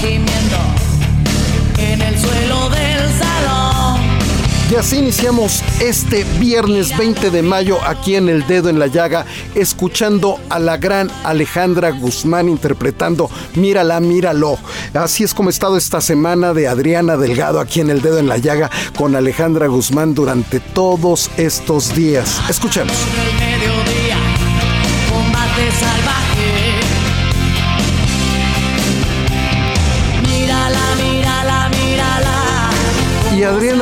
Gimiendo en el suelo del salón. Y así iniciamos este viernes 20 de mayo aquí en El Dedo en la Llaga, escuchando a la gran Alejandra Guzmán interpretando Mírala, míralo. Así es como ha estado esta semana de Adriana Delgado aquí en El Dedo en la Llaga con Alejandra Guzmán durante todos estos días. Escuchemos.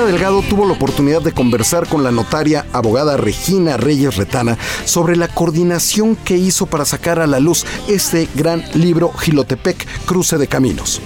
Delgado tuvo la oportunidad de conversar con la notaria abogada Regina Reyes Retana sobre la coordinación que hizo para sacar a la luz este gran libro Gilotepec, Cruce de Caminos.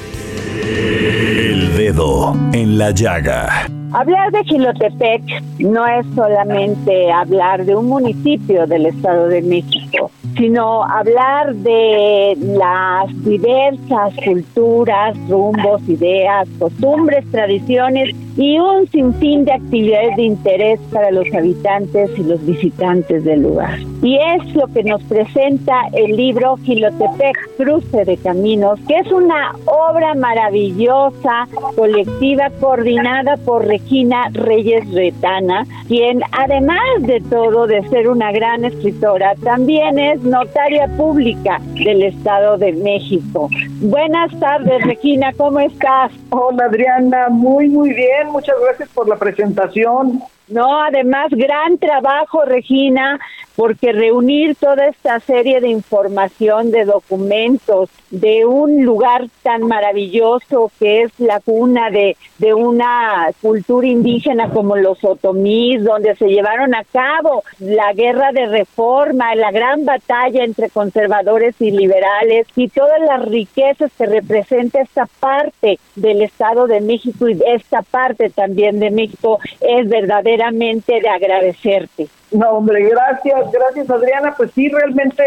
El Dedo en la Llaga. Hablar de Gilotepec no es solamente hablar de un municipio del Estado de México, sino hablar de las diversas culturas, rumbos, ideas, costumbres, tradiciones y un sinfín de actividades de interés para los habitantes y los visitantes del lugar. Y es lo que nos presenta el libro Gilotepec, Cruce de Caminos, que es una obra maravillosa, colectiva, coordinada por Regina Reyes Retana, quien además de todo de ser una gran escritora, también es notaria pública del Estado de México. Buenas tardes, Regina, ¿cómo estás? Hola Adriana, muy muy bien, muchas gracias por la presentación. No, además, gran trabajo, Regina, porque reunir toda esta serie de información, de documentos, de un lugar tan maravilloso que es la cuna de, de una cultura indígena como los otomís, donde se llevaron a cabo la guerra de reforma, la gran batalla entre conservadores y liberales y todas las riquezas que representa esta parte del Estado de México y esta parte también de México es de agradecerte. No, hombre, gracias, gracias Adriana. Pues sí, realmente,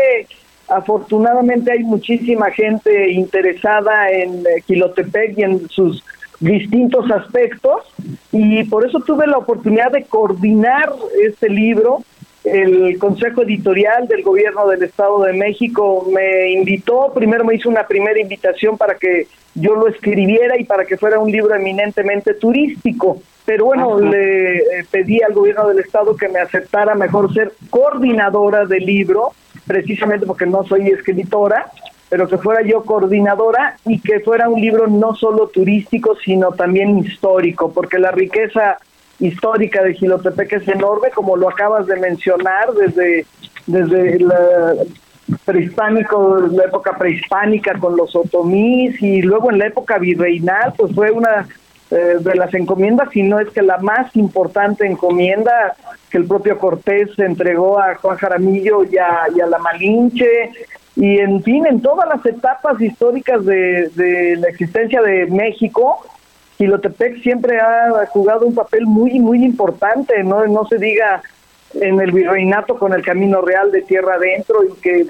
afortunadamente hay muchísima gente interesada en eh, Quilotepec y en sus distintos aspectos y por eso tuve la oportunidad de coordinar este libro. El Consejo Editorial del Gobierno del Estado de México me invitó, primero me hizo una primera invitación para que yo lo escribiera y para que fuera un libro eminentemente turístico. Pero bueno, le eh, pedí al gobierno del estado que me aceptara mejor ser coordinadora del libro, precisamente porque no soy escritora, pero que fuera yo coordinadora y que fuera un libro no solo turístico, sino también histórico, porque la riqueza histórica de Gilotepec es enorme, como lo acabas de mencionar, desde, desde la prehispánico, la época prehispánica con los otomís y luego en la época virreinal, pues fue una eh, de las encomiendas, si no es que la más importante encomienda que el propio Cortés entregó a Juan Jaramillo y a, y a la Malinche, y en fin, en todas las etapas históricas de, de la existencia de México, Quilotepec siempre ha jugado un papel muy, muy importante, no, no se diga en el virreinato con el Camino Real de Tierra Adentro y que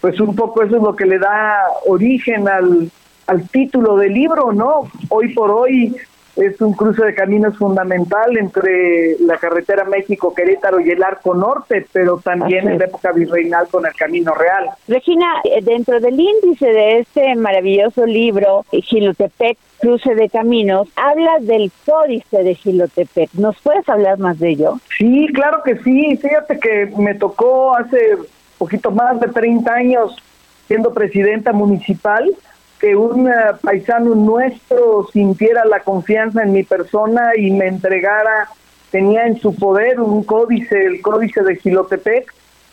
pues un poco eso es lo que le da origen al, al título del libro, ¿no? Hoy por hoy es un cruce de caminos fundamental entre la carretera México-Querétaro y el Arco Norte, pero también en la época virreinal con el Camino Real. Regina, eh, dentro del índice de este maravilloso libro, Gilotepec, Cruce de Caminos, habla del Códice de Gilotepec. ¿Nos puedes hablar más de ello? Sí, claro que sí. Fíjate que me tocó hace poquito más de 30 años siendo presidenta municipal que un eh, paisano nuestro sintiera la confianza en mi persona y me entregara, tenía en su poder un códice, el códice de Gilotepec.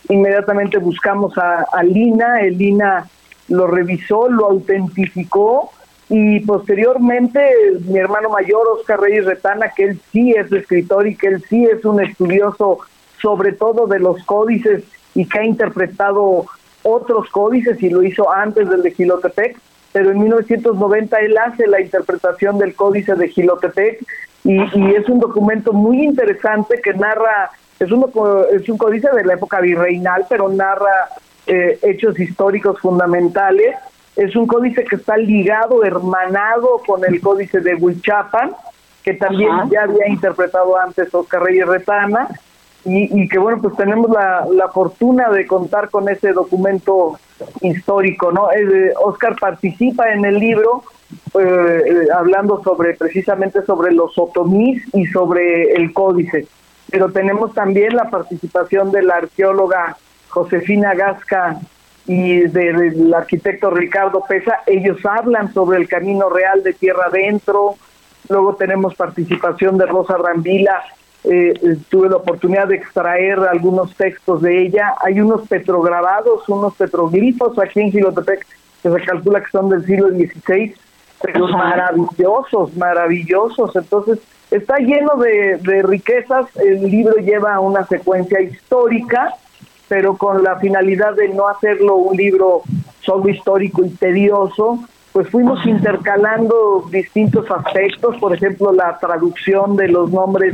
Inmediatamente buscamos a, a Lina, el Lina lo revisó, lo autentificó y posteriormente mi hermano mayor, Oscar Reyes Retana, que él sí es escritor y que él sí es un estudioso sobre todo de los códices y que ha interpretado otros códices y lo hizo antes del de Gilotepec, pero en 1990 él hace la interpretación del códice de Gilotepec y, es un documento muy interesante que narra, es un, es un códice de la época virreinal, pero narra eh, hechos históricos fundamentales. Es un códice que está ligado, hermanado con el códice de Huichapan, que también ya había interpretado antes Oscar Reyes Retana, y, que bueno, pues tenemos la, la, fortuna de contar con ese documento histórico, ¿no? Oscar participa en el libro eh, eh, hablando sobre precisamente sobre los otomís y sobre el códice, pero tenemos también la participación de la arqueóloga Josefina Gasca y del arquitecto Ricardo Pesa, ellos hablan sobre el camino real de tierra adentro, luego tenemos participación de Rosa Rambila eh, tuve la oportunidad de extraer algunos textos de ella. Hay unos petrograbados, unos petroglifos aquí en Gilotepec que se calcula que son del siglo XVI, pero maravillosos, maravillosos. Entonces, está lleno de, de riquezas. El libro lleva una secuencia histórica, pero con la finalidad de no hacerlo un libro solo histórico y tedioso, pues fuimos intercalando distintos aspectos, por ejemplo, la traducción de los nombres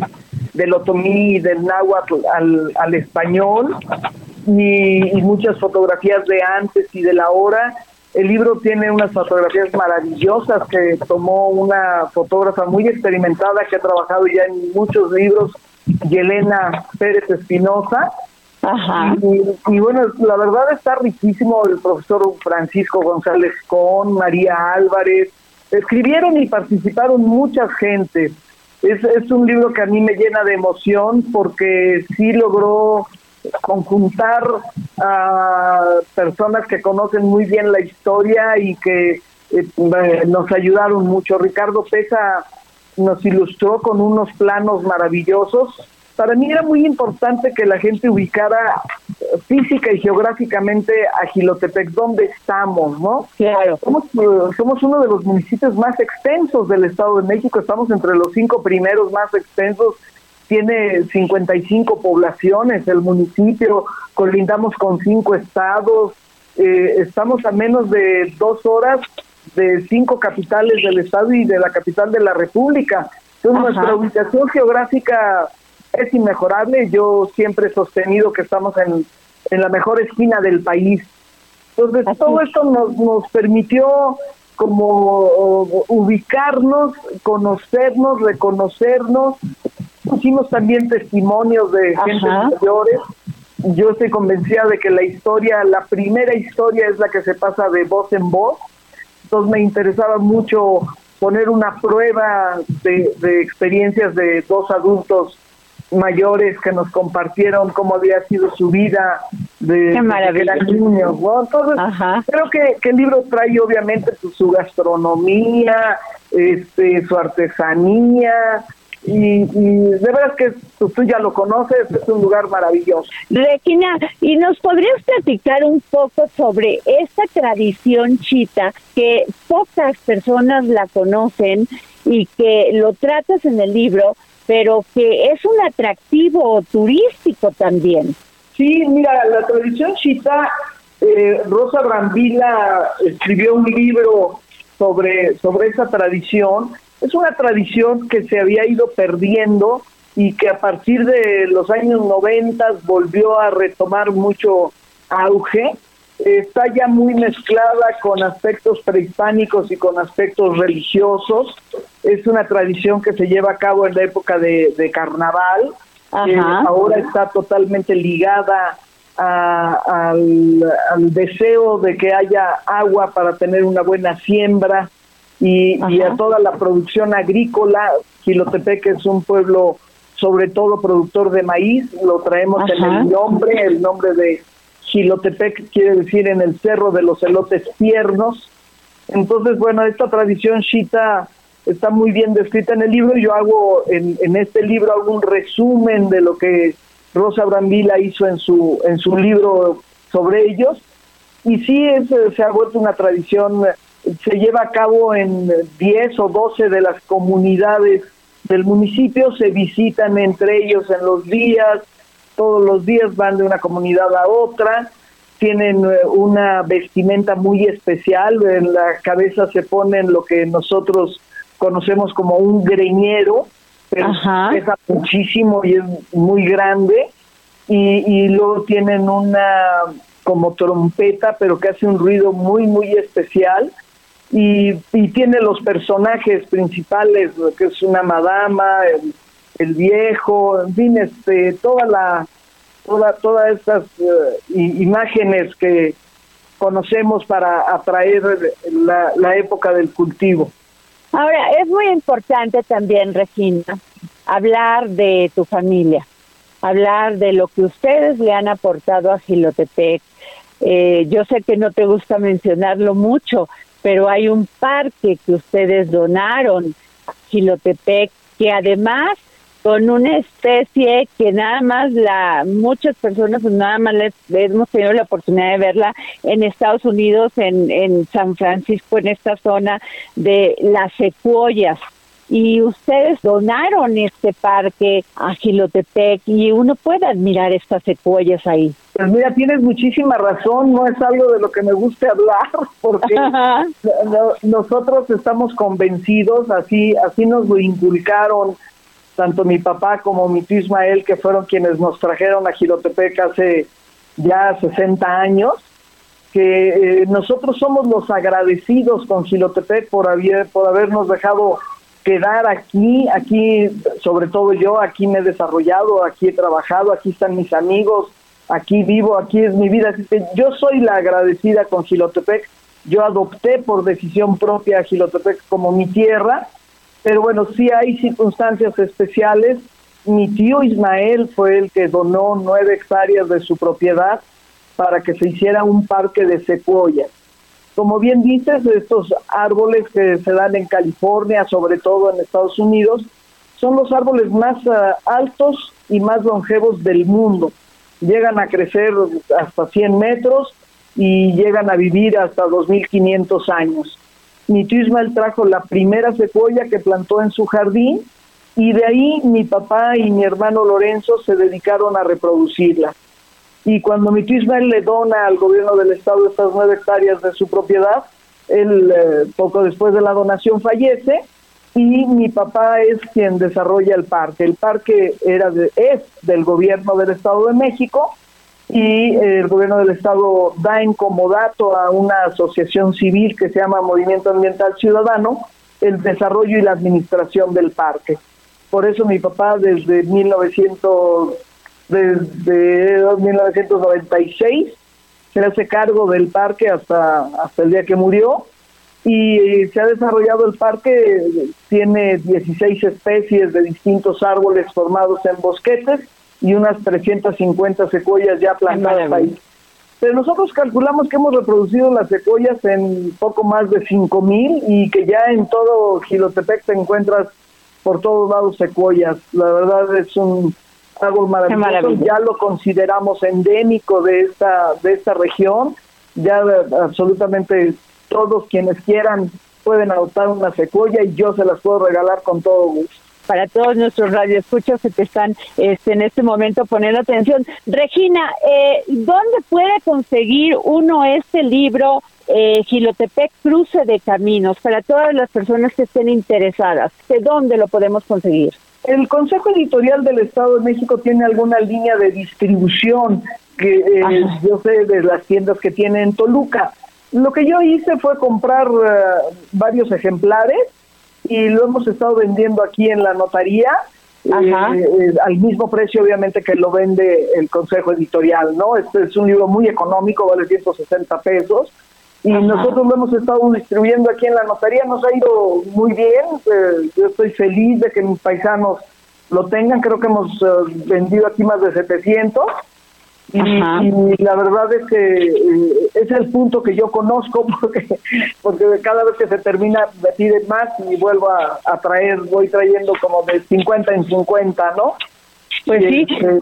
del otomí y del náhuatl al, al español y, muchas fotografías de antes y de la hora. El libro tiene unas fotografías maravillosas que tomó una fotógrafa muy experimentada que ha trabajado ya en muchos libros, Yelena Pérez Espinosa, Y, bueno, la verdad está riquísimo el profesor Francisco González Con, María Álvarez, escribieron y participaron mucha gente. Es, es un libro que a mí me llena de emoción porque sí logró conjuntar a personas que conocen muy bien la historia y que eh, nos ayudaron mucho. Ricardo Pesa nos ilustró con unos planos maravillosos para mí era muy importante que la gente ubicara física y geográficamente a Gilotepec, donde estamos, ¿no? Claro. Somos, eh, somos uno de los municipios más extensos del Estado de México, estamos entre los cinco primeros más extensos tiene 55 poblaciones el municipio, colindamos con cinco estados, eh, estamos a menos de dos horas de cinco capitales del estado y de la capital de la república. Entonces nuestra ubicación geográfica es inmejorable. Yo siempre he sostenido que estamos en, en la mejor esquina del país. Entonces, todo esto nos, nos permitió como ubicarnos, conocernos, reconocernos. Pusimos también testimonios de gente mayores. Yo estoy convencida de que la historia, la primera historia es la que se pasa de voz en voz. Entonces me interesaba mucho poner una prueba de, de experiencias de dos adultos mayores que nos compartieron cómo había sido su vida de, que eran niños, Entonces, creo que, que, el libro trae obviamente su, su gastronomía, este, su artesanía, y, de verdad que tú, ya lo conoces, es un lugar maravilloso. Regina, ¿y nos podrías platicar un poco sobre esta tradición chita que pocas personas la conocen y que lo tratas en el libro, pero que es un atractivo turístico también. Sí, mira, la tradición chita, eh, Rosa Brambila escribió un libro sobre, sobre esa tradición. Es una tradición que se había ido perdiendo y que a partir de los años 90 volvió a retomar mucho auge. Está ya muy mezclada con aspectos prehispánicos y con aspectos religiosos. Es una tradición que se lleva a cabo en la época de, carnaval. ahora está totalmente ligada al, deseo de que haya agua para tener una buena siembra y, a toda la producción agrícola. Quilotepec es un pueblo sobre todo productor de maíz, lo traemos en el nombre, el nombre de Gilotepec quiere decir en el cerro de los elotes tiernos. Entonces, bueno, esta tradición chita está muy bien descrita en el libro. Yo hago en, en este libro un resumen de lo que Rosa Brambila hizo en su en su libro sobre ellos. Y sí, es, se ha vuelto una tradición, se lleva a cabo en 10 o 12 de las comunidades del municipio, se visitan entre ellos en los días, todos los días van de una comunidad a otra, tienen eh, una vestimenta muy especial, en la cabeza se ponen lo que nosotros conocemos como un greñero, pero pesa muchísimo y es muy grande, y, luego tienen una como trompeta, pero que hace un ruido muy, muy especial, y, y tiene los personajes principales, que es una madama, el, el viejo, en fin, este, toda la, toda, todas estas eh, imágenes que conocemos para atraer la, la época del cultivo. Ahora, es muy importante también, Regina, hablar de tu familia, hablar de lo que ustedes le han aportado a Gilotepec. Eh, yo sé que no te gusta mencionarlo mucho, pero hay un parque que ustedes donaron a Gilotepec que además con una especie que nada más la muchas personas pues nada más les, hemos tenido la oportunidad de verla en Estados Unidos en, en San Francisco en esta zona de las secuoyas y ustedes donaron este parque a Gilotepec y uno puede admirar estas secuoyas ahí. Pues mira, tienes muchísima razón, no es algo de lo que me guste hablar, porque nosotros estamos convencidos, así, así nos lo inculcaron tanto mi papá como mi tío Ismael, que fueron quienes nos trajeron a Gilotepec hace ya 60 años, que eh, nosotros somos los agradecidos con Gilotepec por, haber, por habernos dejado quedar aquí, aquí, sobre todo yo, aquí me he desarrollado, aquí he trabajado, aquí están mis amigos, aquí vivo, aquí es mi vida. Así que yo soy la agradecida con Gilotepec. Yo adopté por decisión propia a Gilotepec como mi tierra pero bueno, sí hay circunstancias especiales. Mi tío Ismael fue el que donó nueve hectáreas de su propiedad para que se hiciera un parque de secuoyas. Como bien dices, estos árboles que se dan en California, sobre todo en Estados Unidos, son los árboles más ah, altos y más longevos del mundo. Llegan a crecer hasta 100 metros y llegan a vivir hasta 2.500 años mi tío Ismael trajo la primera secuoya que plantó en su jardín y de ahí mi papá y mi hermano Lorenzo se dedicaron a reproducirla. Y cuando mi tío Ismael le dona al gobierno del estado estas nueve hectáreas de su propiedad, él eh, poco después de la donación fallece y mi papá es quien desarrolla el parque. El parque era es del gobierno del Estado de México y el gobierno del estado da en comodato a una asociación civil que se llama Movimiento Ambiental Ciudadano el desarrollo y la administración del parque. Por eso mi papá desde 1900 desde 1996 se hace cargo del parque hasta hasta el día que murió y se ha desarrollado el parque tiene 16 especies de distintos árboles formados en bosquetes y unas 350 secuoyas ya plantadas ahí. Pero nosotros calculamos que hemos reproducido las secuoyas en poco más de 5000 y que ya en todo Gilotepec te encuentras por todos lados secuoyas. La verdad es un árbol maravilloso. Ya lo consideramos endémico de esta de esta región. Ya absolutamente todos quienes quieran pueden adoptar una secuoya y yo se las puedo regalar con todo gusto para todos nuestros radioescuchos que te están este, en este momento poniendo atención. Regina, eh, ¿dónde puede conseguir uno este libro eh, Gilotepec Cruce de Caminos para todas las personas que estén interesadas? ¿De dónde lo podemos conseguir? El Consejo Editorial del Estado de México tiene alguna línea de distribución que eh, yo sé de las tiendas que tiene en Toluca. Lo que yo hice fue comprar eh, varios ejemplares y lo hemos estado vendiendo aquí en la notaría eh, al mismo precio obviamente que lo vende el consejo editorial, ¿no? Este es un libro muy económico, vale 160 pesos y nosotros lo hemos estado distribuyendo aquí en la notaría, nos ha ido muy bien, yo estoy feliz de que mis paisanos lo tengan, creo que hemos vendido aquí más de 700 y, la verdad es que eh, es el punto que yo conozco porque porque cada vez que se termina me piden más y vuelvo a, traer, voy trayendo como de 50 en 50, ¿no? Pues sí. Este,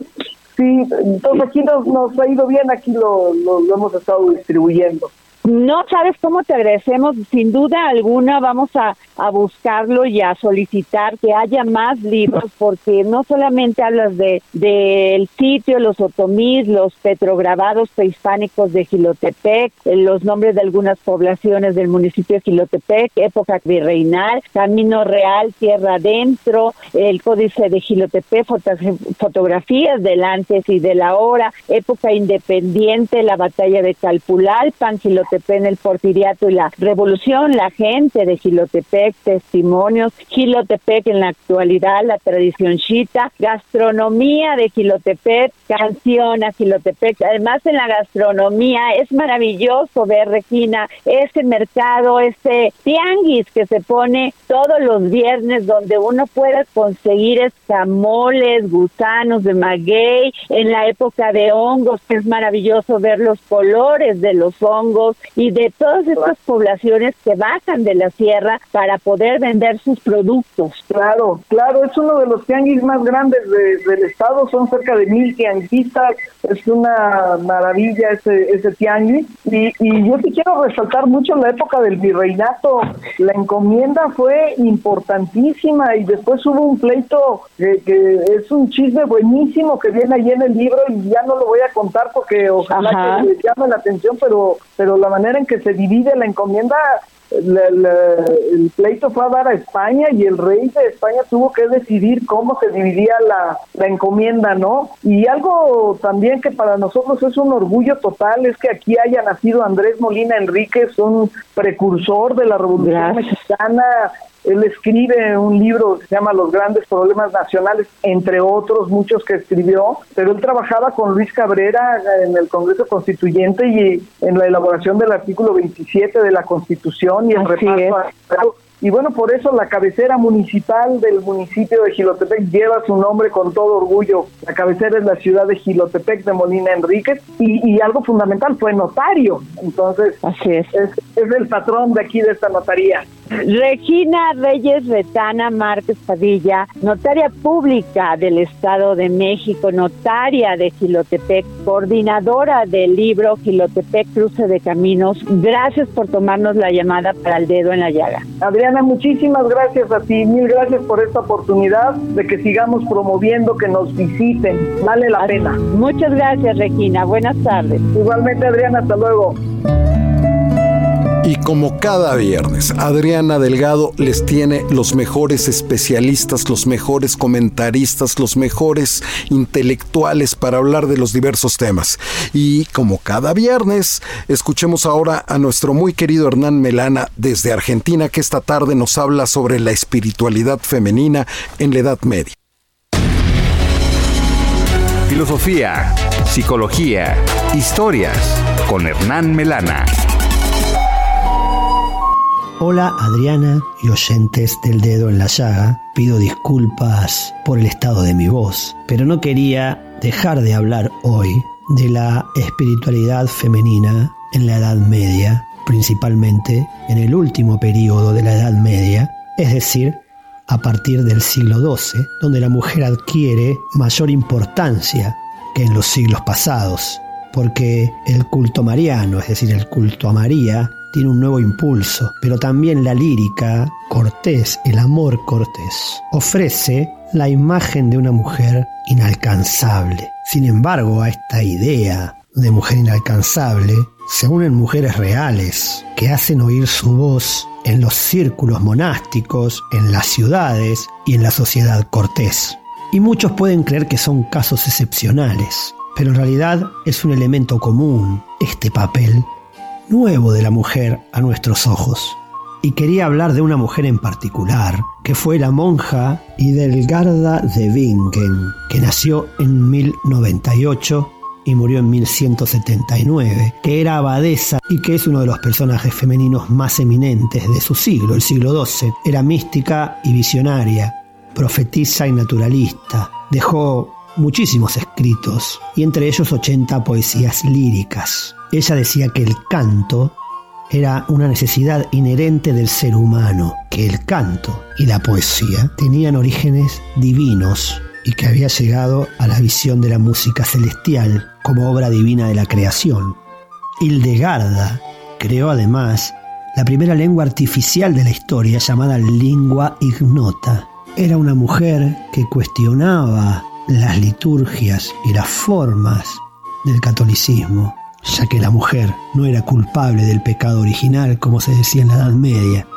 sí, entonces aquí nos, nos ha ido bien, aquí lo, lo hemos estado distribuyendo. No sabes cómo te agradecemos, sin duda alguna vamos a, a, buscarlo y a solicitar que haya más libros, porque no solamente hablas de del sitio, los otomís, los petrograbados prehispánicos de Gilotepec, los nombres de algunas poblaciones del municipio de Gilotepec, época virreinal, Camino Real, Tierra Adentro, el Códice de Gilotepec, fotografías del antes y de la hora, época independiente, la batalla de Calpulalpan, Gilotepec en el Porfiriato y la Revolución, la gente de Gilotepec, testimonios, Gilotepec en la actualidad, la tradición chita, gastronomía de Gilotepec, canción a Gilotepec. Además, en la gastronomía es maravilloso ver, Regina, ese mercado, ese tianguis que se pone todos los viernes donde uno puede conseguir escamoles, gusanos de maguey, en la época de hongos, que es maravilloso ver los colores de los hongos, y de todas estas poblaciones que bajan de la sierra para poder vender sus productos. Claro, claro, es uno de los tianguis más grandes del estado, son cerca de mil tianguistas, es una maravilla ese, ese tianguis. Y, y yo sí quiero resaltar mucho la época del virreinato, la encomienda fue importantísima y después hubo un pleito que, es un chisme buenísimo que viene ahí en el libro y ya no lo voy a contar porque ojalá que llame la atención, pero, pero la manera en que se divide la encomienda, el pleito fue a dar a España y el rey de España tuvo que decidir cómo se dividía la, la encomienda, ¿no? Y algo también que para nosotros es un orgullo total es que aquí haya nacido Andrés Molina Enríquez, un precursor de la Revolución Mexicana, él escribe un libro que se llama Los grandes problemas nacionales, entre otros muchos que escribió, pero él trabajaba con Luis Cabrera en el Congreso Constituyente y en la elaboración del artículo 27 de la Constitución y el reparto. Y bueno, por eso la cabecera municipal del municipio de Gilotepec lleva su nombre con todo orgullo. La cabecera es la ciudad de Gilotepec de Molina Enríquez y, y algo fundamental fue notario. Entonces, Así es. es. el patrón de aquí de esta notaría. Regina Reyes Retana Márquez Padilla, notaria pública del Estado de México, notaria de Gilotepec, coordinadora del libro Gilotepec Cruce de Caminos. Gracias por tomarnos la llamada para el dedo en la llaga. Muchísimas gracias a ti, mil gracias por esta oportunidad de que sigamos promoviendo, que nos visiten. Vale la pena. Muchas gracias, Regina. Buenas tardes. Igualmente, Adriana, hasta luego. Y como cada viernes, Adriana Delgado les tiene los mejores especialistas, los mejores comentaristas, los mejores intelectuales para hablar de los diversos temas. Y como cada viernes, escuchemos ahora a nuestro muy querido Hernán Melana desde Argentina, que esta tarde nos habla sobre la espiritualidad femenina en la Edad Media. Filosofía, psicología, historias con Hernán Melana. Hola Adriana y oyentes del dedo en la llaga, pido disculpas por el estado de mi voz, pero no quería dejar de hablar hoy de la espiritualidad femenina en la Edad Media, principalmente en el último periodo de la Edad Media, es decir, a partir del siglo XII, donde la mujer adquiere mayor importancia que en los siglos pasados, porque el culto mariano, es decir, el culto a María, tiene un nuevo impulso, pero también la lírica, Cortés, el amor Cortés, ofrece la imagen de una mujer inalcanzable. Sin embargo, a esta idea de mujer inalcanzable se unen mujeres reales que hacen oír su voz en los círculos monásticos, en las ciudades y en la sociedad cortés. Y muchos pueden creer que son casos excepcionales, pero en realidad es un elemento común, este papel, nuevo de la mujer a nuestros ojos. Y quería hablar de una mujer en particular, que fue la monja Hidelgarda de Bingen, que nació en 1098 y murió en 1179, que era abadesa y que es uno de los personajes femeninos más eminentes de su siglo, el siglo XII. Era mística y visionaria, profetisa y naturalista. Dejó muchísimos escritos y entre ellos 80 poesías líricas. Ella decía que el canto era una necesidad inherente del ser humano, que el canto y la poesía tenían orígenes divinos y que había llegado a la visión de la música celestial como obra divina de la creación. Hildegarda creó además la primera lengua artificial de la historia llamada lingua ignota. Era una mujer que cuestionaba las liturgias y las formas del catolicismo, ya que la mujer no era culpable del pecado original como se decía en la Edad Media,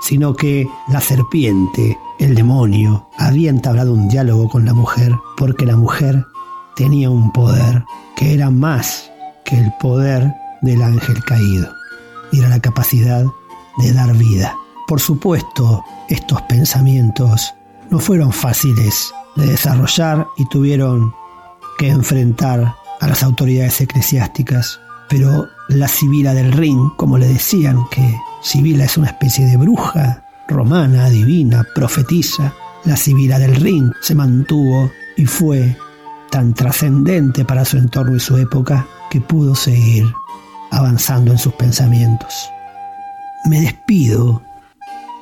sino que la serpiente, el demonio, había entablado un diálogo con la mujer porque la mujer tenía un poder que era más que el poder del ángel caído, y era la capacidad de dar vida. Por supuesto, estos pensamientos no fueron fáciles de desarrollar y tuvieron que enfrentar a las autoridades eclesiásticas, pero la Sibila del Rin, como le decían, que Sibila es una especie de bruja romana, divina, profetisa, la Sibila del Rin se mantuvo y fue tan trascendente para su entorno y su época que pudo seguir avanzando en sus pensamientos. Me despido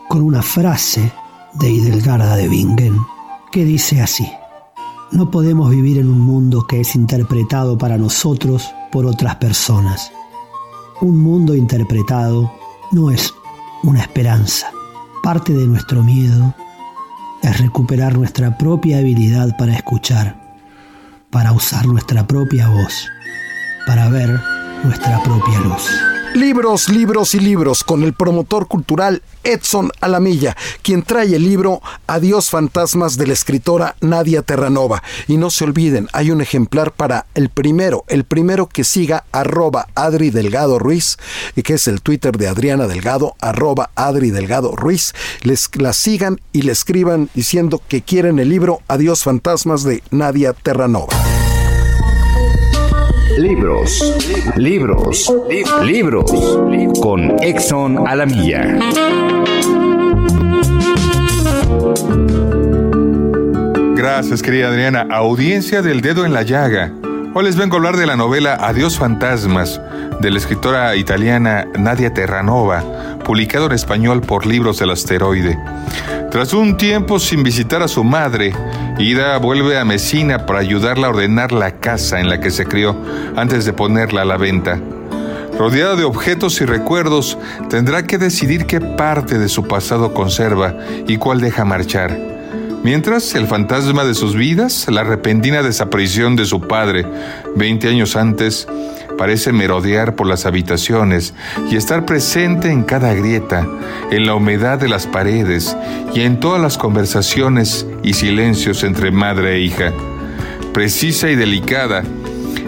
con una frase de Hidelgarda de Bingen que dice así, no podemos vivir en un mundo que es interpretado para nosotros por otras personas. Un mundo interpretado no es una esperanza. Parte de nuestro miedo es recuperar nuestra propia habilidad para escuchar, para usar nuestra propia voz, para ver nuestra propia luz. Libros, libros y libros con el promotor cultural Edson Alamilla, quien trae el libro Adiós fantasmas de la escritora Nadia Terranova. Y no se olviden, hay un ejemplar para el primero, el primero que siga arroba Adri Delgado Ruiz, que es el Twitter de Adriana Delgado, arroba Adri Delgado Ruiz. Les la sigan y le escriban diciendo que quieren el libro Adiós fantasmas de Nadia Terranova. Libros, libros, libros, con Exxon Alamilla. Gracias, querida Adriana. Audiencia del dedo en la llaga. Hoy les vengo a hablar de la novela Adiós Fantasmas, de la escritora italiana Nadia Terranova, publicado en español por Libros del Asteroide. Tras un tiempo sin visitar a su madre, Ida vuelve a Mesina para ayudarla a ordenar la casa en la que se crió antes de ponerla a la venta. Rodeada de objetos y recuerdos, tendrá que decidir qué parte de su pasado conserva y cuál deja marchar. Mientras, el fantasma de sus vidas, la repentina desaparición de su padre 20 años antes, parece merodear por las habitaciones y estar presente en cada grieta, en la humedad de las paredes y en todas las conversaciones y silencios entre madre e hija. Precisa y delicada,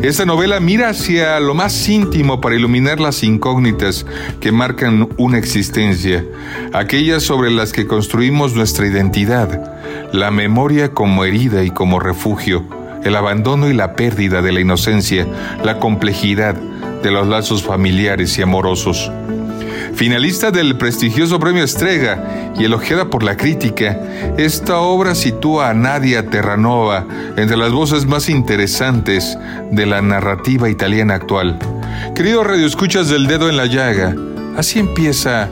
esta novela mira hacia lo más íntimo para iluminar las incógnitas que marcan una existencia, aquellas sobre las que construimos nuestra identidad, la memoria como herida y como refugio, el abandono y la pérdida de la inocencia, la complejidad de los lazos familiares y amorosos. Finalista del prestigioso premio Estrega y elogiada por la crítica, esta obra sitúa a Nadia Terranova entre las voces más interesantes de la narrativa italiana actual. Queridos radioescuchas del dedo en la llaga, así empieza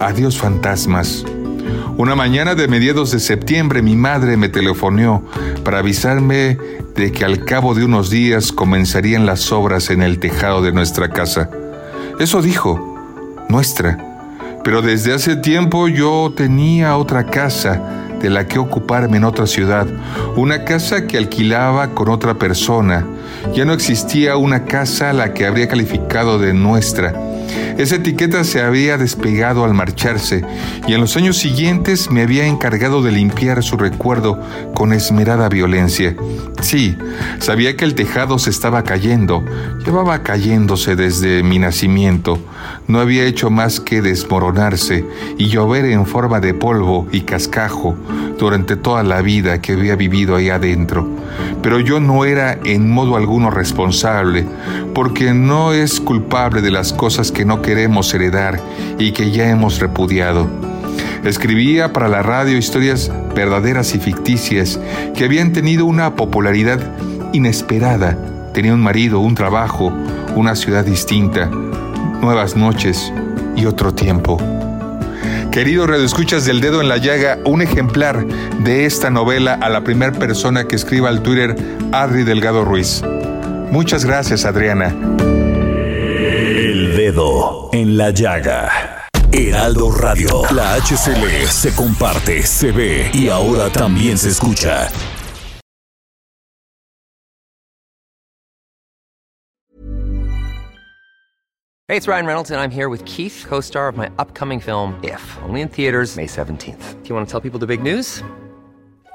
Adiós fantasmas. Una mañana de mediados de septiembre mi madre me telefoneó para avisarme de que al cabo de unos días comenzarían las obras en el tejado de nuestra casa. Eso dijo, nuestra. Pero desde hace tiempo yo tenía otra casa de la que ocuparme en otra ciudad, una casa que alquilaba con otra persona. Ya no existía una casa a la que habría calificado de nuestra. Esa etiqueta se había despegado al marcharse y en los años siguientes me había encargado de limpiar su recuerdo con esmerada violencia. Sí, sabía que el tejado se estaba cayendo, llevaba cayéndose desde mi nacimiento, no había hecho más que desmoronarse y llover en forma de polvo y cascajo durante toda la vida que había vivido ahí adentro. Pero yo no era en modo alguno responsable, porque no es culpable de las cosas que no queremos heredar y que ya hemos repudiado. Escribía para la radio historias verdaderas y ficticias que habían tenido una popularidad inesperada. Tenía un marido, un trabajo, una ciudad distinta, nuevas noches y otro tiempo. Querido Escuchas del Dedo en la Llaga, un ejemplar de esta novela a la primera persona que escriba al Twitter Adri Delgado Ruiz. Muchas gracias, Adriana. Dedo en la Llaga. Heraldo Radio. La HCL se comparte, se ve y ahora también se escucha. Hey, it's Ryan Reynolds, and I'm here with Keith, co star of my upcoming film, If, only in theaters, May 17th. Do you want to tell people the big news?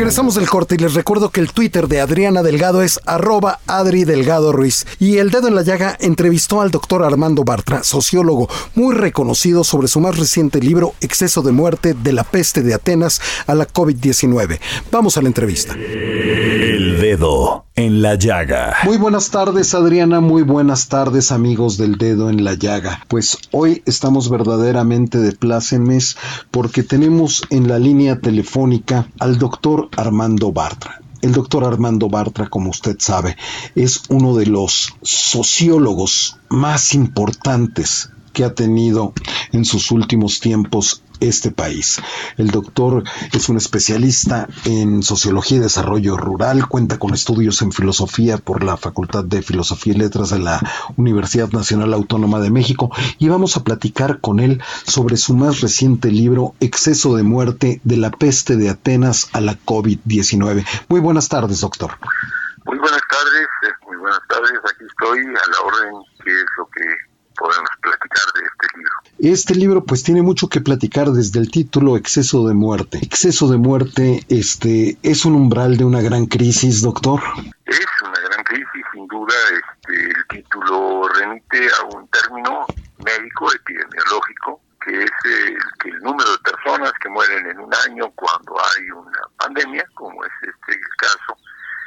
Regresamos del corte y les recuerdo que el Twitter de Adriana Delgado es arroba Adri Delgado Ruiz. Y el dedo en la llaga entrevistó al doctor Armando Bartra, sociólogo muy reconocido sobre su más reciente libro Exceso de muerte de la peste de Atenas a la COVID-19. Vamos a la entrevista. El dedo en la llaga. Muy buenas tardes Adriana, muy buenas tardes amigos del dedo en la llaga. Pues hoy estamos verdaderamente de plácemes porque tenemos en la línea telefónica al doctor Armando Bartra. El doctor Armando Bartra, como usted sabe, es uno de los sociólogos más importantes que ha tenido en sus últimos tiempos este país. El doctor es un especialista en sociología y desarrollo rural, cuenta con estudios en filosofía por la Facultad de Filosofía y Letras de la Universidad Nacional Autónoma de México y vamos a platicar con él sobre su más reciente libro Exceso de muerte de la peste de Atenas a la COVID-19. Muy buenas tardes, doctor. Muy buenas tardes, eh, muy buenas tardes, aquí estoy a la orden, que es lo que podemos platicar de este libro. Este libro pues tiene mucho que platicar desde el título Exceso de muerte. Exceso de muerte este es un umbral de una gran crisis, doctor. Es una gran crisis, sin duda, este el título remite a un término médico epidemiológico que es el, que el número de personas que mueren en un año cuando hay una pandemia, como es este el caso,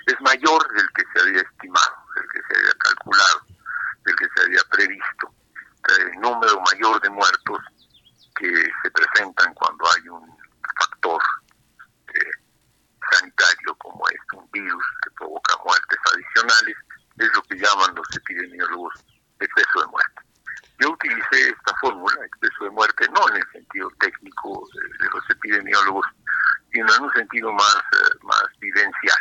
es mayor del que se había estimado, del que se había calculado, del que se había previsto el número mayor de muertos que se presentan cuando hay un factor eh, sanitario como es un virus que provoca muertes adicionales, es lo que llaman los epidemiólogos exceso de muerte. Yo utilicé esta fórmula, exceso de muerte, no en el sentido técnico de, los epidemiólogos, sino en un sentido más, eh, más vivencial.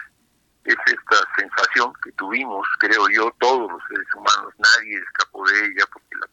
Es esta sensación que tuvimos, creo yo, todos los seres humanos, nadie escapó de ella porque la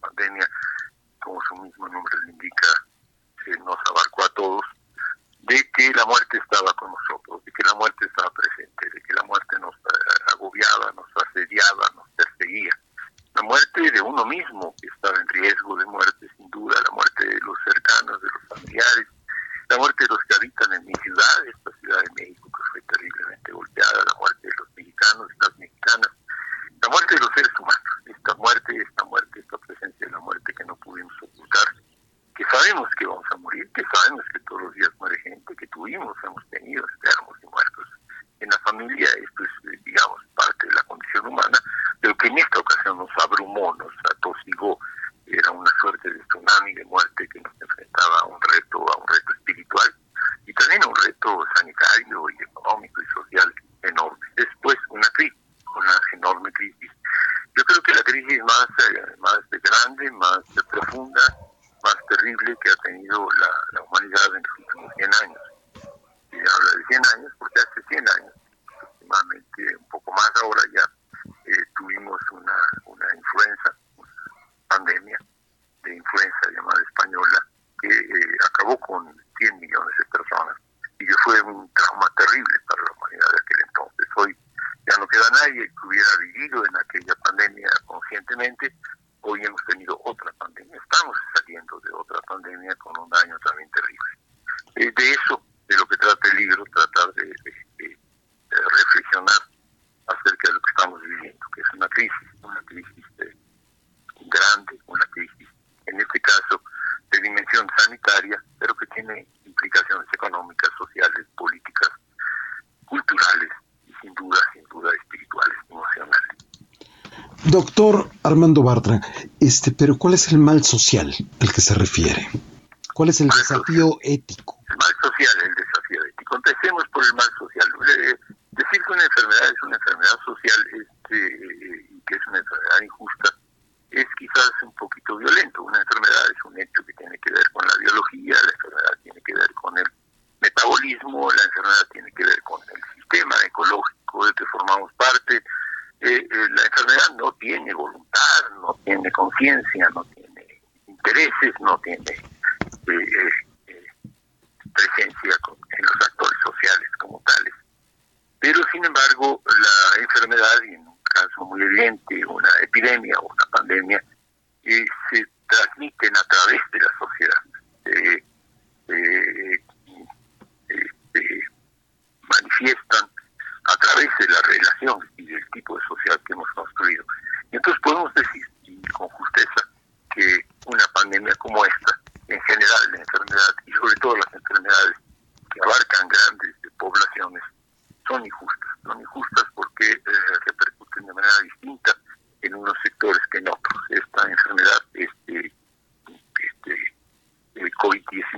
Doctor Armando Bartra, este, pero ¿cuál es el mal social al que se refiere? ¿Cuál es el desafío ético?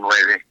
2019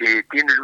que tiene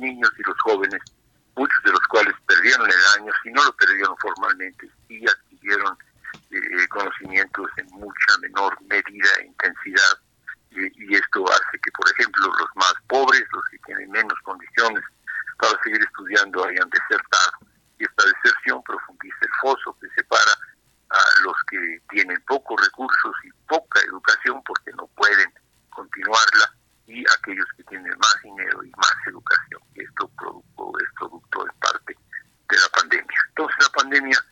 niños y los jóvenes, muchos de los cuales perdieron el año, si no lo perdieron formalmente, sí adquirieron eh, conocimientos en mucha menor medida e intensidad, y esto hace que, por ejemplo, los más pobres, los que tienen menos condiciones para seguir estudiando, hayan desertado y esta deserción profundiza el foso que separa a los que tienen pocos recursos y poca educación porque no pueden continuarla y aquellos que tienen más dinero y más educación. Esto producto, es producto en parte de la pandemia. Entonces la pandemia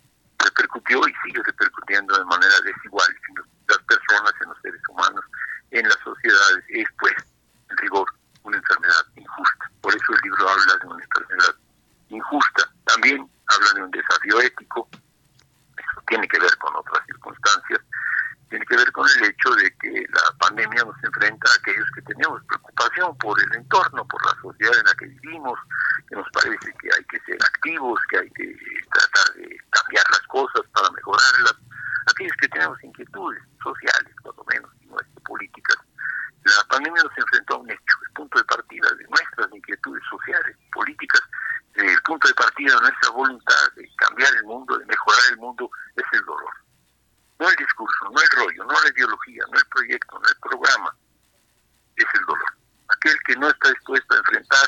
repercutió y sigue repercutiendo de manera desigual en las personas, en los seres humanos, en las sociedades. Es pues, en rigor, una enfermedad injusta. Por eso el libro habla de una enfermedad injusta. También habla de un desafío ético, eso tiene que ver con otras circunstancias, tiene que ver con el hecho de que la pandemia nos enfrenta a aquellos que tenemos preocupación por el entorno, por la sociedad en la que vivimos, que nos parece que hay que ser activos, que hay que tratar de cambiar las cosas para mejorarlas, aquellos que tenemos inquietudes sociales, por lo menos, y no políticas. La pandemia nos enfrentó a un hecho, el punto de partida de nuestras inquietudes sociales, políticas, el punto de partida de nuestra voluntad de cambiar el mundo, de mejorar el mundo, es el dolor. No el discurso, no el rollo, no la ideología, no el proyecto, no el programa, es el dolor. Aquel que no está dispuesto a enfrentar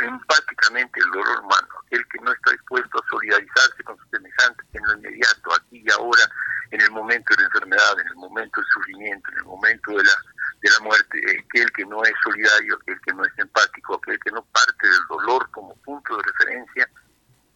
empáticamente el dolor humano, aquel que no está dispuesto a solidarizarse con sus semejantes en lo inmediato, aquí y ahora, en el momento de la enfermedad, en el momento del sufrimiento, en el momento de la, de la muerte, aquel que no es solidario, aquel que no es empático, aquel que no parte del dolor como punto de referencia,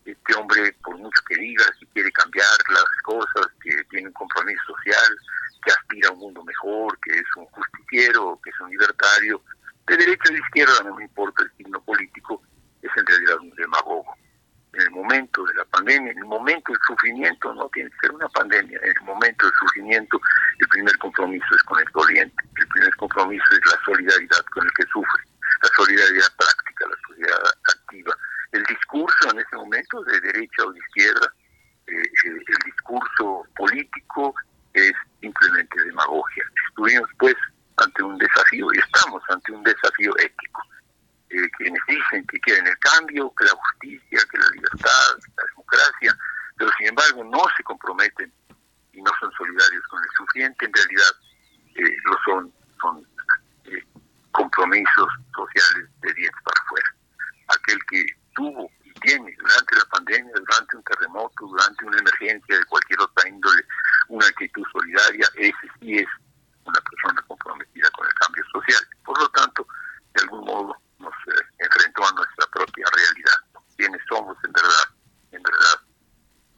este hombre, por mucho que diga, si quiere cambiar las cosas, que tiene un compromiso social, que aspira a un mundo mejor, que es un justiciero, que es un libertario, de derecha o de izquierda, no me importa el signo político, es en realidad un demagogo. En el en el momento del sufrimiento, no tiene que ser una pandemia, en el momento del sufrimiento, el primer compromiso es con el doliente, el primer compromiso es la solidaridad con el que sufre, la solidaridad práctica, la solidaridad activa. El discurso en ese momento, de derecha o de izquierda, eh, eh, el discurso político es simplemente demagogia. Estuvimos pues ante un desafío y estamos ante un desafío ético. Eh, quienes dicen que quieren el cambio, que la justicia, que la libertad, la democracia, pero sin embargo no se comprometen y no son solidarios con el sufriente, en realidad eh, lo son, son eh, compromisos sociales de dientes para afuera. Aquel que tuvo y tiene durante la pandemia, durante un terremoto, durante una emergencia de cualquier otra índole, una actitud solidaria, ese sí es una persona comprometida con el cambio social. Por lo tanto, de algún modo nos eh, enfrentó a nuestra propia realidad. Quienes somos en verdad, en verdad,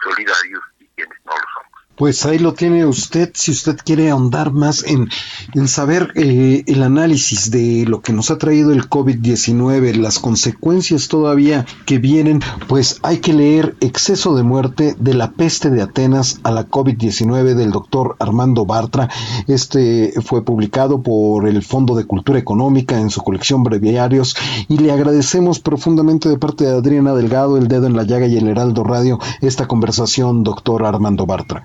solidarios y quienes no lo somos. Pues ahí lo tiene usted, si usted quiere ahondar más en, en saber eh, el análisis de lo que nos ha traído el COVID-19, las consecuencias todavía que vienen, pues hay que leer Exceso de muerte de la peste de Atenas a la COVID-19 del doctor Armando Bartra. Este fue publicado por el Fondo de Cultura Económica en su colección Breviarios y le agradecemos profundamente de parte de Adriana Delgado, El Dedo en la Llaga y el Heraldo Radio esta conversación, doctor Armando Bartra.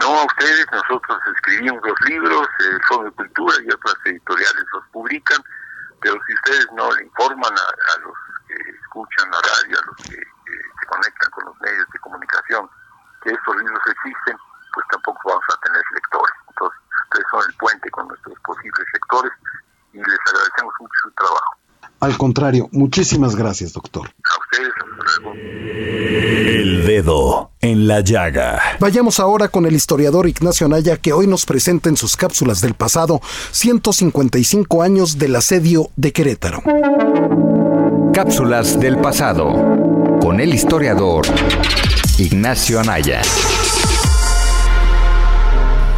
No a ustedes, nosotros escribimos los libros, el Fondo de Cultura y otras editoriales los publican, pero si ustedes no le informan a, los que escuchan la radio, a los que, se conectan con los medios de comunicación, que estos libros existen, pues tampoco vamos a tener lectores. Entonces, ustedes son el puente con nuestros posibles lectores y les agradecemos mucho su trabajo. Al contrario, muchísimas gracias, doctor. El dedo en la llaga. Vayamos ahora con el historiador Ignacio Anaya, que hoy nos presenta en sus cápsulas del pasado 155 años del asedio de Querétaro. Cápsulas del pasado con el historiador Ignacio Anaya.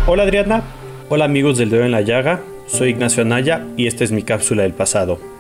Hola Adriana, hola amigos del dedo en la llaga. soy Ignacio Anaya y esta es mi cápsula del pasado.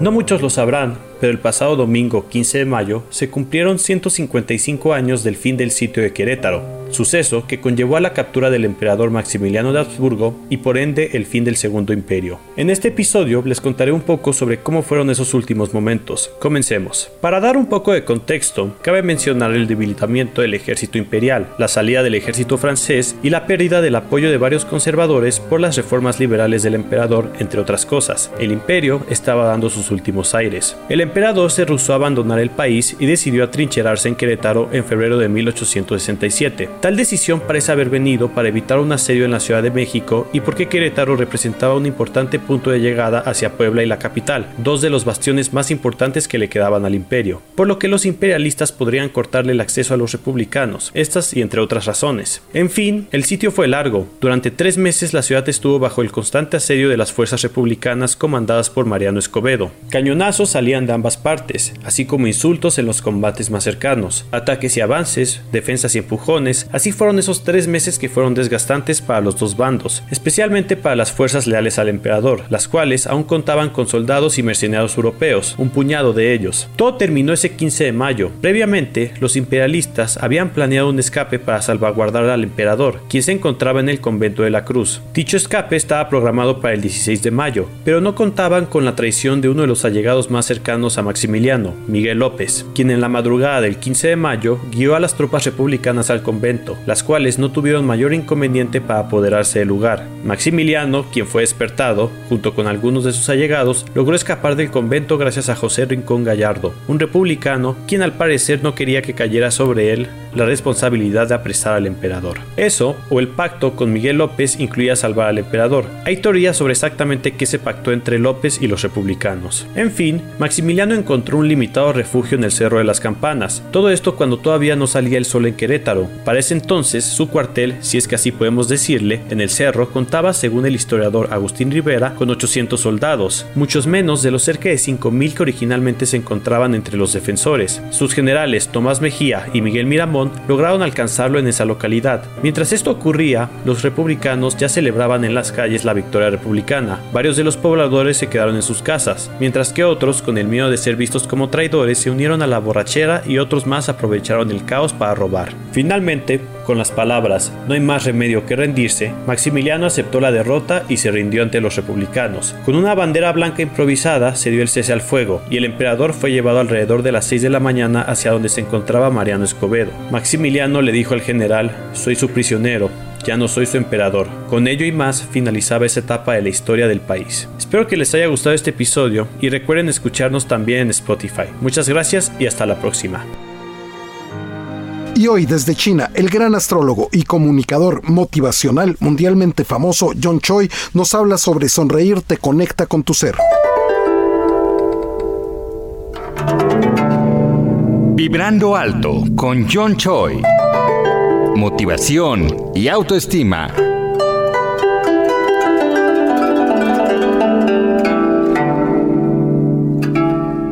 No muchos lo sabrán, pero el pasado domingo 15 de mayo se cumplieron 155 años del fin del sitio de Querétaro, suceso que conllevó a la captura del emperador Maximiliano de Habsburgo y por ende el fin del Segundo Imperio. En este episodio les contaré un poco sobre cómo fueron esos últimos momentos. Comencemos. Para dar un poco de contexto, cabe mencionar el debilitamiento del ejército imperial, la salida del ejército francés y la pérdida del apoyo de varios conservadores por las reformas liberales del emperador, entre otras cosas. El imperio estaba dando sus últimos aires. Emperador se rehusó a abandonar el país y decidió atrincherarse en Querétaro en febrero de 1867. Tal decisión parece haber venido para evitar un asedio en la Ciudad de México y porque Querétaro representaba un importante punto de llegada hacia Puebla y la capital, dos de los bastiones más importantes que le quedaban al imperio, por lo que los imperialistas podrían cortarle el acceso a los republicanos, estas y entre otras razones. En fin, el sitio fue largo. Durante tres meses la ciudad estuvo bajo el constante asedio de las fuerzas republicanas comandadas por Mariano Escobedo. Cañonazos salían de ambas partes, así como insultos en los combates más cercanos, ataques y avances, defensas y empujones, así fueron esos tres meses que fueron desgastantes para los dos bandos, especialmente para las fuerzas leales al emperador, las cuales aún contaban con soldados y mercenarios europeos, un puñado de ellos. Todo terminó ese 15 de mayo. Previamente, los imperialistas habían planeado un escape para salvaguardar al emperador, quien se encontraba en el convento de la Cruz. Dicho escape estaba programado para el 16 de mayo, pero no contaban con la traición de uno de los allegados más cercanos a Maximiliano, Miguel López, quien en la madrugada del 15 de mayo guió a las tropas republicanas al convento, las cuales no tuvieron mayor inconveniente para apoderarse del lugar. Maximiliano, quien fue despertado, junto con algunos de sus allegados, logró escapar del convento gracias a José Rincón Gallardo, un republicano quien al parecer no quería que cayera sobre él la responsabilidad de apresar al emperador. Eso, o el pacto con Miguel López, incluía salvar al emperador. Hay teorías sobre exactamente qué se pactó entre López y los republicanos. En fin, Maximiliano encontró un limitado refugio en el Cerro de las Campanas. Todo esto cuando todavía no salía el sol en Querétaro. Para ese entonces, su cuartel, si es que así podemos decirle, en el cerro contaba, según el historiador Agustín Rivera, con 800 soldados, muchos menos de los cerca de 5.000 que originalmente se encontraban entre los defensores. Sus generales Tomás Mejía y Miguel Miramón lograron alcanzarlo en esa localidad. Mientras esto ocurría, los republicanos ya celebraban en las calles la victoria republicana. Varios de los pobladores se quedaron en sus casas, mientras que otros, con el miedo de ser vistos como traidores, se unieron a la borrachera y otros más aprovecharon el caos para robar. Finalmente, con las palabras no hay más remedio que rendirse, Maximiliano aceptó la derrota y se rindió ante los republicanos. Con una bandera blanca improvisada se dio el cese al fuego y el emperador fue llevado alrededor de las 6 de la mañana hacia donde se encontraba Mariano Escobedo. Maximiliano le dijo al general, soy su prisionero, ya no soy su emperador. Con ello y más finalizaba esa etapa de la historia del país. Espero que les haya gustado este episodio y recuerden escucharnos también en Spotify. Muchas gracias y hasta la próxima. Y hoy desde China, el gran astrólogo y comunicador motivacional mundialmente famoso John Choi nos habla sobre sonreír te conecta con tu ser. Vibrando alto con John Choi. Motivación y autoestima.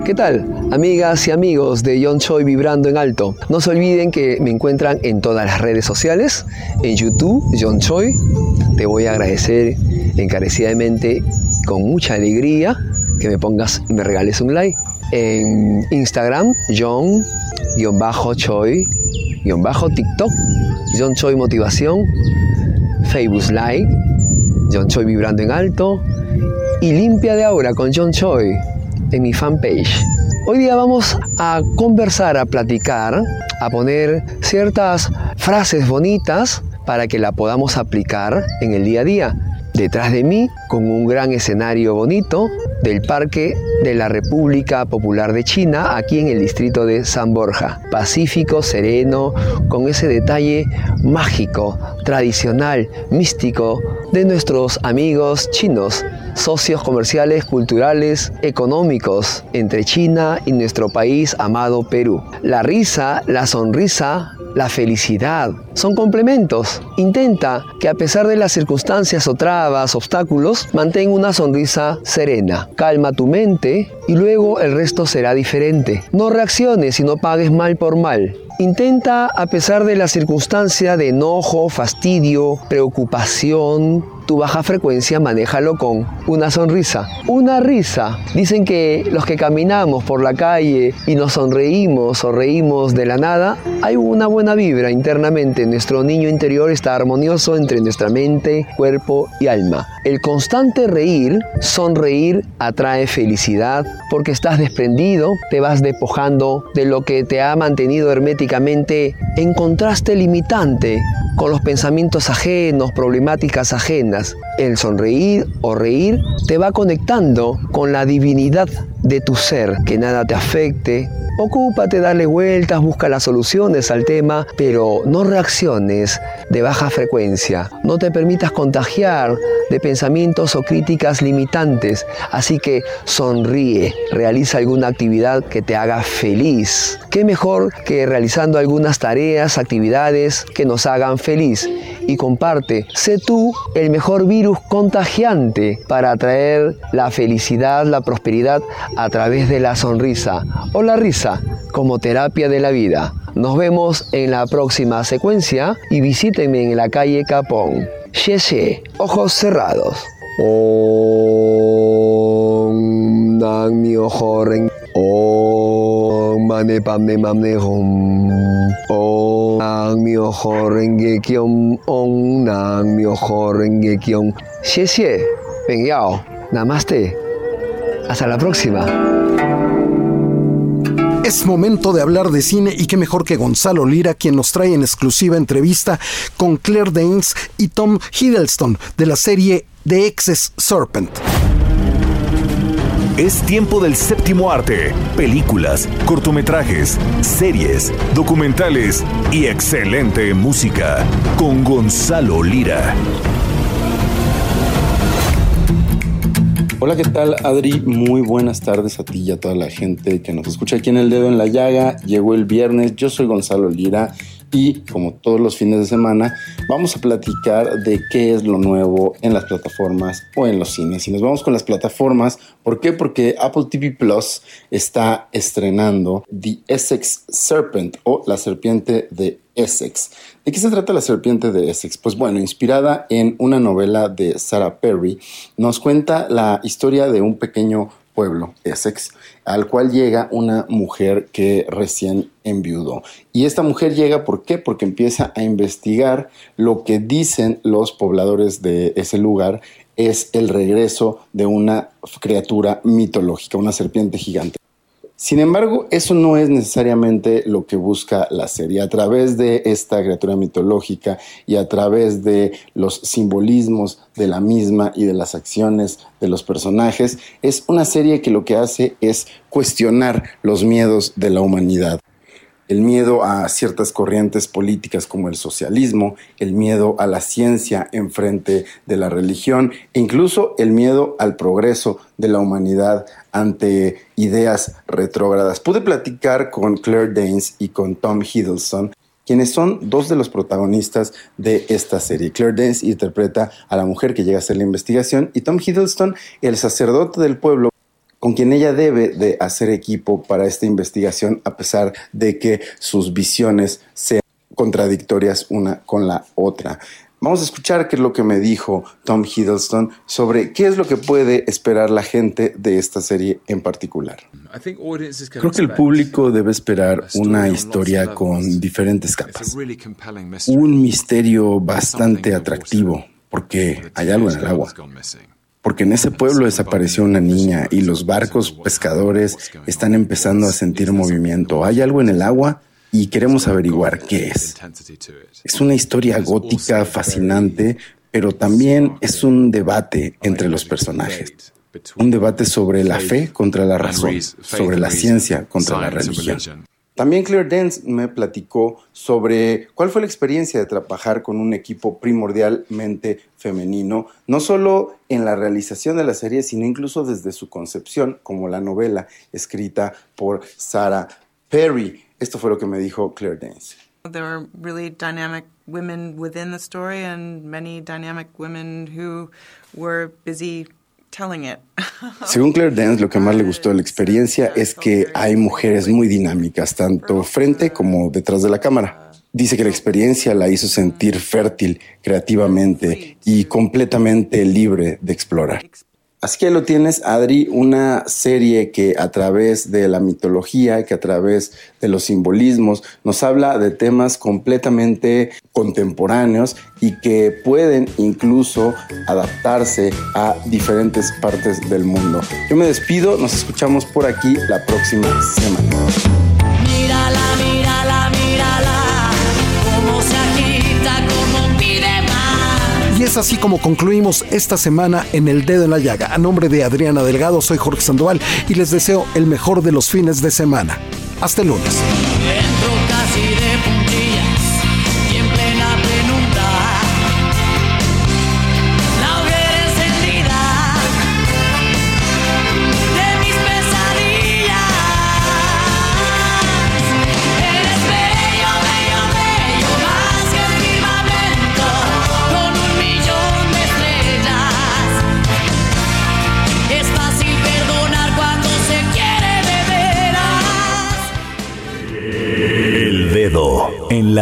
¿Qué tal? Amigas y amigos de John Choi Vibrando en Alto. No se olviden que me encuentran en todas las redes sociales, en YouTube, John Choi. Te voy a agradecer encarecidamente, con mucha alegría, que me pongas y me regales un like en Instagram, John-Choi-TikTok, John Choi Motivación, Facebook Like, John Choi Vibrando en Alto y Limpia de Aura con John Choi en mi fanpage. Hoy día vamos a conversar, a platicar, a poner ciertas frases bonitas para que la podamos aplicar en el día a día. Detrás de mí, con un gran escenario bonito, del Parque de la República Popular de China, aquí en el distrito de San Borja. Pacífico, sereno, con ese detalle mágico, tradicional, místico de nuestros amigos chinos, socios comerciales, culturales, económicos entre China y nuestro país amado Perú. La risa, la sonrisa, la felicidad. Son complementos. Intenta que a pesar de las circunstancias o trabas, obstáculos, mantenga una sonrisa serena. Calma tu mente y luego el resto será diferente. No reacciones y no pagues mal por mal. Intenta, a pesar de la circunstancia de enojo, fastidio, preocupación, tu baja frecuencia, manéjalo con una sonrisa. Una risa. Dicen que los que caminamos por la calle y nos sonreímos o reímos de la nada, hay una buena vibra internamente. Nuestro niño interior está armonioso entre nuestra mente, cuerpo y alma. El constante reír, sonreír, atrae felicidad porque estás desprendido, te vas despojando de lo que te ha mantenido herméticamente en contraste limitante con los pensamientos ajenos, problemáticas ajenas. El sonreír o reír te va conectando con la divinidad de tu ser, que nada te afecte. Ocúpate, dale vueltas, busca las soluciones al tema, pero no reacciones de baja frecuencia. No te permitas contagiar de pensamientos o críticas limitantes. Así que sonríe, realiza alguna actividad que te haga feliz. ¿Qué mejor que realizando algunas tareas, actividades que nos hagan feliz? Y comparte, sé tú el mejor virus contagiante para atraer la felicidad, la prosperidad a través de la sonrisa o la risa como terapia de la vida. Nos vemos en la próxima secuencia y visítenme en la calle Capón. Xie ojos cerrados. Om Nam Mi Ojo Ren. Om Mane Pamne Mamne Hom. Om Nam Mi Ojo Renge Kion. Om Nam Mi Ojo Renge Kion. Xie Xie. Pen Yao. Namaste. Hasta la próxima. Es momento de hablar de cine y qué mejor que Gonzalo Lira, quien nos trae en exclusiva entrevista con Claire Danes y Tom Hiddleston de la serie The Excess Serpent. Es tiempo del séptimo arte, películas, cortometrajes, series, documentales y excelente música con Gonzalo Lira. Hola, ¿qué tal Adri? Muy buenas tardes a ti y a toda la gente que nos escucha aquí en El Dedo en la Llaga. Llegó el viernes, yo soy Gonzalo Lira y como todos los fines de semana vamos a platicar de qué es lo nuevo en las plataformas o en los cines. Y nos vamos con las plataformas, ¿por qué? Porque Apple TV Plus está estrenando The Essex Serpent o La Serpiente de Essex. ¿De qué se trata la serpiente de Essex? Pues bueno, inspirada en una novela de Sarah Perry, nos cuenta la historia de un pequeño pueblo, Essex, al cual llega una mujer que recién enviudó. Y esta mujer llega, ¿por qué? Porque empieza a investigar lo que dicen los pobladores de ese lugar es el regreso de una criatura mitológica, una serpiente gigante. Sin embargo, eso no es necesariamente lo que busca la serie. A través de esta criatura mitológica y a través de los simbolismos de la misma y de las acciones de los personajes, es una serie que lo que hace es cuestionar los miedos de la humanidad el miedo a ciertas corrientes políticas como el socialismo, el miedo a la ciencia en frente de la religión e incluso el miedo al progreso de la humanidad ante ideas retrógradas. Pude platicar con Claire Danes y con Tom Hiddleston quienes son dos de los protagonistas de esta serie. Claire Danes interpreta a la mujer que llega a hacer la investigación y Tom Hiddleston, el sacerdote del pueblo con quien ella debe de hacer equipo para esta investigación a pesar de que sus visiones sean contradictorias una con la otra. Vamos a escuchar qué es lo que me dijo Tom Hiddleston sobre qué es lo que puede esperar la gente de esta serie en particular. Creo que el público debe esperar una historia con diferentes capas. Un misterio bastante atractivo, porque hay algo en el agua. porque en ese pueblo desapareció una niña y los barcos pescadores están empezando a sentir movimiento. Hay algo en el agua y queremos averiguar qué es. Es una historia gótica fascinante, pero también es un debate entre los personajes. Un debate sobre la fe contra la razón, sobre la ciencia contra la religión. También Claire Dance me platicó sobre cuál fue la experiencia de trabajar con un equipo primordialmente femenino, no solo en la realización de la serie, sino incluso desde su concepción, como la novela escrita por Sarah Perry. Esto fue lo que me dijo Claire Dance. There were really dynamic women within the story and many dynamic women who were busy según Claire Dance, lo que más le gustó de la experiencia es que hay mujeres muy dinámicas, tanto frente como detrás de la cámara. Dice que la experiencia la hizo sentir fértil creativamente y completamente libre de explorar. Así que lo tienes, Adri, una serie que a través de la mitología, que a través de los simbolismos, nos habla de temas completamente contemporáneos y que pueden incluso adaptarse a diferentes partes del mundo. Yo me despido, nos escuchamos por aquí la próxima semana. Es así como concluimos esta semana en El Dedo en la Llaga. A nombre de Adriana Delgado, soy Jorge Sandoval y les deseo el mejor de los fines de semana. Hasta el lunes.